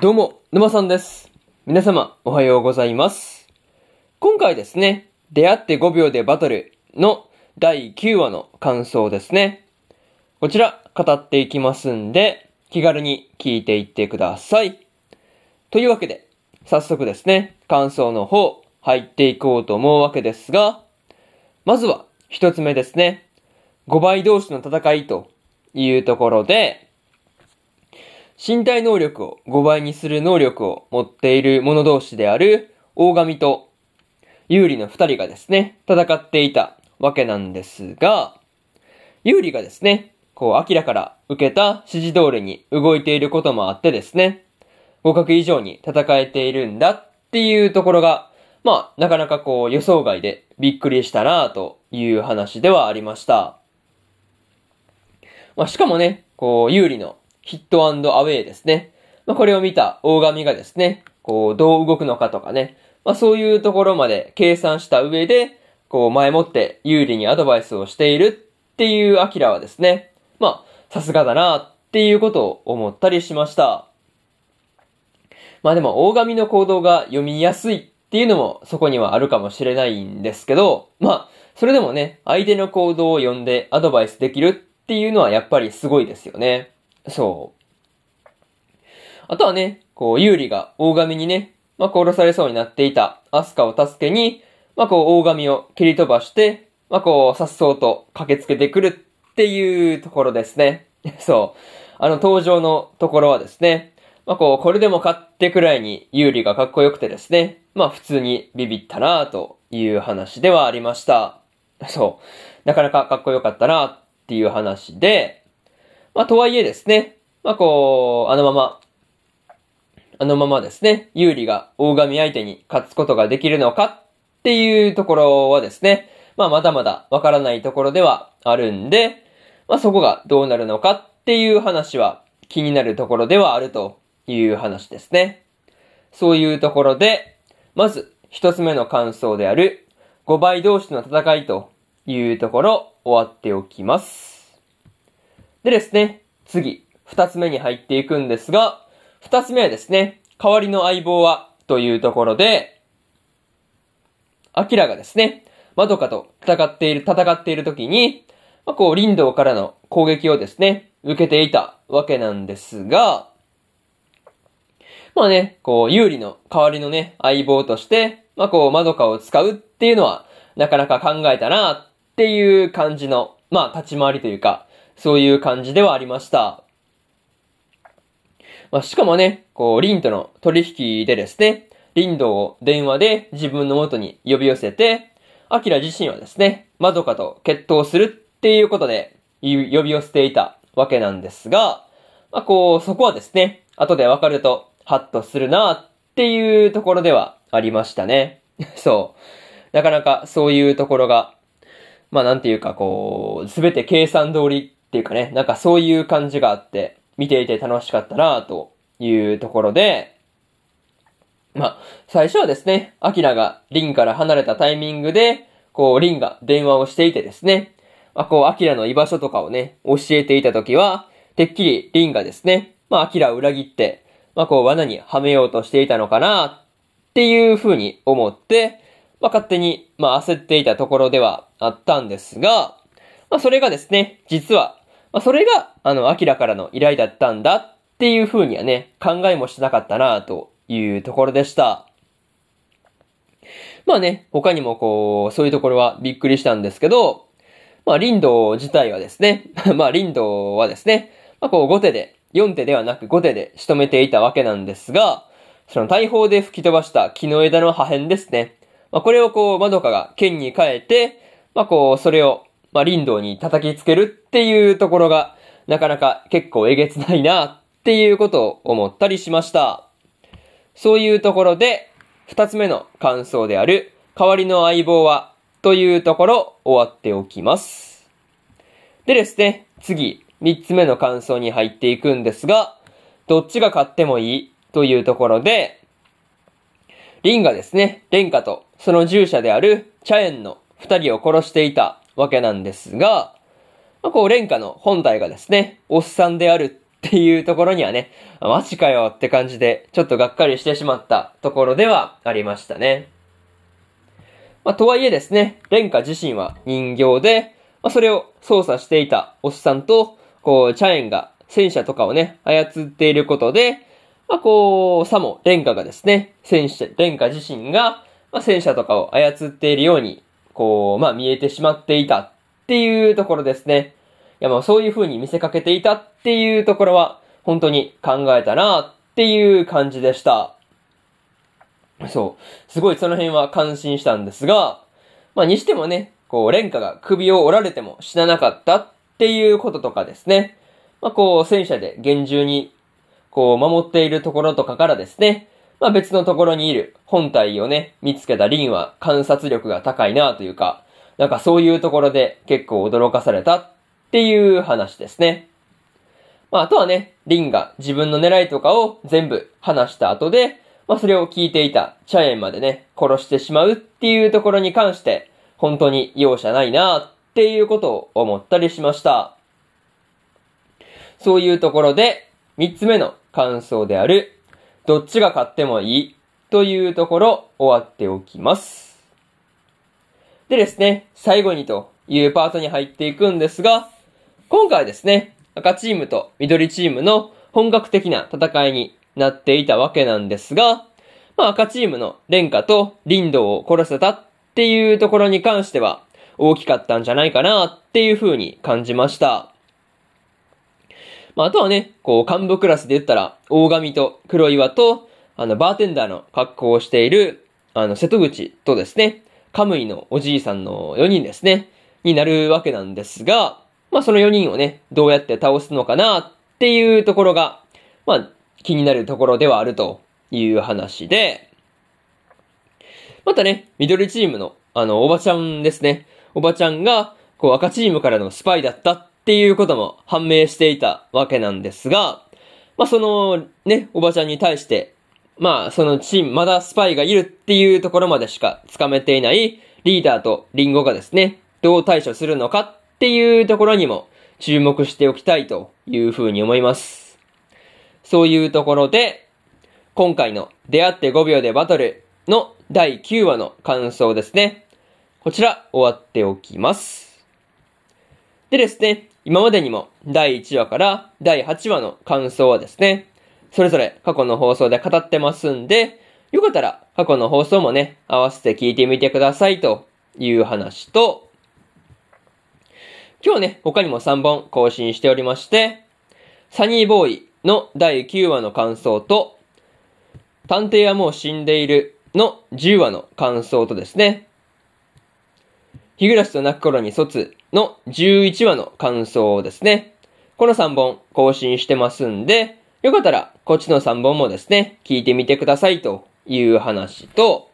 どうも、沼さんです。皆様、おはようございます。今回ですね、出会って5秒でバトルの第9話の感想ですね。こちら、語っていきますんで、気軽に聞いていってください。というわけで、早速ですね、感想の方、入っていこうと思うわけですが、まずは、一つ目ですね。5倍同士の戦いというところで、身体能力を5倍にする能力を持っている者同士である大神と有利の二人がですね、戦っていたわけなんですが、有利がですね、こう、明らから受けた指示通りに動いていることもあってですね、互角以上に戦えているんだっていうところが、まあ、なかなかこう予想外でびっくりしたなという話ではありました。まあ、しかもね、こう、有利のヒットアウェイですね。まあ、これを見た大神がですね、こう、どう動くのかとかね、まあ、そういうところまで計算した上で、こう、前もって有利にアドバイスをしているっていうアキラはですね、まあ、さすがだなっていうことを思ったりしました。まあでも、大神の行動が読みやすいっていうのもそこにはあるかもしれないんですけど、まあ、それでもね、相手の行動を読んでアドバイスできるっていうのはやっぱりすごいですよね。そう。あとはね、こう、有利が大神にね、まあ、殺されそうになっていたアスカを助けに、まあ、こう、大神を蹴り飛ばして、まあ、こう、さっそうと駆けつけてくるっていうところですね。そう。あの登場のところはですね、まあ、こう、これでも勝ってくらいに有利がかっこよくてですね、まあ、普通にビビったなという話ではありました。そう。なかなかかっこよかったなっていう話で、まあ、とはいえですね、まあ、こう、あのまま、あのままですね、有利が大神相手に勝つことができるのかっていうところはですね、まあ、まだまだわからないところではあるんで、まあ、そこがどうなるのかっていう話は気になるところではあるという話ですね。そういうところで、まず一つ目の感想である5倍同士の戦いというところ終わっておきます。でですね、次、二つ目に入っていくんですが、二つ目はですね、代わりの相棒はというところで、アキラがですね、マドカと戦っている、戦っている時に、まあ、こう、林道からの攻撃をですね、受けていたわけなんですが、まあね、こう、有利の代わりのね、相棒として、まあこう、マドカを使うっていうのは、なかなか考えたなっていう感じの、まあ立ち回りというか、そういう感じではありました。まあしかもね、こう、リンとの取引でですね、リンドを電話で自分の元に呼び寄せて、アキラ自身はですね、マドカと決闘するっていうことで、呼び寄せていたわけなんですが、まあこう、そこはですね、後でわかると、ハッとするなっていうところではありましたね。そう。なかなかそういうところが、まあなんていうかこう、すべて計算通りっていうかね、なんかそういう感じがあって、見ていて楽しかったなというところで、まあ、最初はですね、アキラがリンから離れたタイミングで、こう、リンが電話をしていてですね、まあ、こう、アキラの居場所とかをね、教えていたときは、てっきりリンがですね、まあ、アキラを裏切って、まあ、こう、罠にはめようとしていたのかな、っていう風に思って、まあ、勝手に、まあ、焦っていたところではあったんですが、まあ、それがですね、実は、まあ、それが、あの、アキラからの依頼だったんだっていう風にはね、考えもしなかったな、というところでした。まあね、他にもこう、そういうところはびっくりしたんですけど、まあ、林道自体はですね、まあ、林道はですね、まあ、こう、5手で、4手ではなく5手で仕留めていたわけなんですが、その大砲で吹き飛ばした木の枝の破片ですね。まあ、これをこう、マドカが剣に変えて、まあ、こう、それを、まあ、林道に叩きつけるっていうところが、なかなか結構えげつないな、っていうことを思ったりしました。そういうところで、二つ目の感想である、代わりの相棒は、というところ、終わっておきます。でですね、次、三つ目の感想に入っていくんですが、どっちが勝ってもいいというところで、リンがですね、レンカとその従者であるチャエンの二人を殺していたわけなんですが、まあ、こう、レンカの本体がですね、おっさんであるっていうところにはね、マジかよって感じで、ちょっとがっかりしてしまったところではありましたね。まあ、とはいえですね、蓮華自身は人形で、まあ、それを操作していたおっさんと、こう、チャエンが戦車とかをね、操っていることで、まあ、こう、さも蓮華がですね、戦車、蓮華自身が、まあ、戦車とかを操っているように、こう、まあ、見えてしまっていたっていうところですね。いや、まあ、そういう風に見せかけていたっていうところは、本当に考えたなっていう感じでした。そう。すごいその辺は感心したんですが、まあ、にしてもね、こう、蓮華が首を折られても死ななかったっていうこととかですね。まあ、こう、戦車で厳重に、こう、守っているところとかからですね、まあ、別のところにいる本体をね、見つけたリンは観察力が高いなというか、なんかそういうところで結構驚かされたっていう話ですね。まあ、あとはね、リンが自分の狙いとかを全部話した後で、まあ、それを聞いていたチャエンまでね、殺してしまうっていうところに関して、本当に容赦ないなっていうことを思ったりしました。そういうところで、三つ目の感想である、どっちが勝ってもいいというところ終わっておきます。でですね、最後にというパートに入っていくんですが、今回ですね、赤チームと緑チームの本格的な戦いになっていたわけなんですが、まあ赤チームのレンカとリンドを殺せたっていうところに関しては大きかったんじゃないかなっていう風に感じました。まああとはね、こう幹部クラスで言ったら大神と黒岩とあのバーテンダーの格好をしているあの瀬戸口とですね、カムイのおじいさんの4人ですね、になるわけなんですが、まあその4人をね、どうやって倒すのかなっていうところが、まあ気になるところではあるという話で、またね、緑チームの、あの、おばちゃんですね。おばちゃんが、こう赤チームからのスパイだったっっていうことも判明していたわけなんですが、まあ、その、ね、おばちゃんに対して、まあ、そのチーム、まだスパイがいるっていうところまでしかつかめていないリーダーとリンゴがですね、どう対処するのかっていうところにも注目しておきたいというふうに思います。そういうところで、今回の出会って5秒でバトルの第9話の感想ですね。こちら終わっておきます。でですね、今までにも第1話から第8話の感想はですね、それぞれ過去の放送で語ってますんで、よかったら過去の放送もね、合わせて聞いてみてくださいという話と、今日ね、他にも3本更新しておりまして、サニーボーイの第9話の感想と、探偵はもう死んでいるの10話の感想とですね、日暮らしと泣く頃に卒の11話の感想ですね。この3本更新してますんで、よかったらこっちの3本もですね、聞いてみてくださいという話と、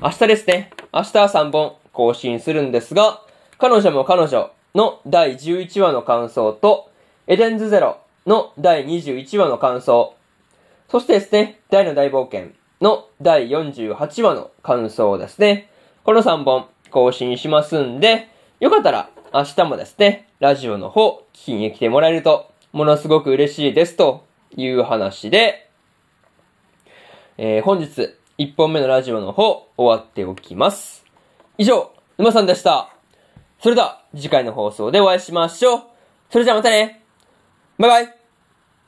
明日ですね、明日は3本更新するんですが、彼女も彼女の第11話の感想と、エデンズゼロの第21話の感想、そしてですね、大の大冒険の第48話の感想ですね。この3本更新しますんで、よかったら明日もですね、ラジオの方聞きに来てもらえると、ものすごく嬉しいですという話で、えー、本日1本目のラジオの方終わっておきます。以上、沼さんでした。それでは次回の放送でお会いしましょう。それじゃあまたねバイバイ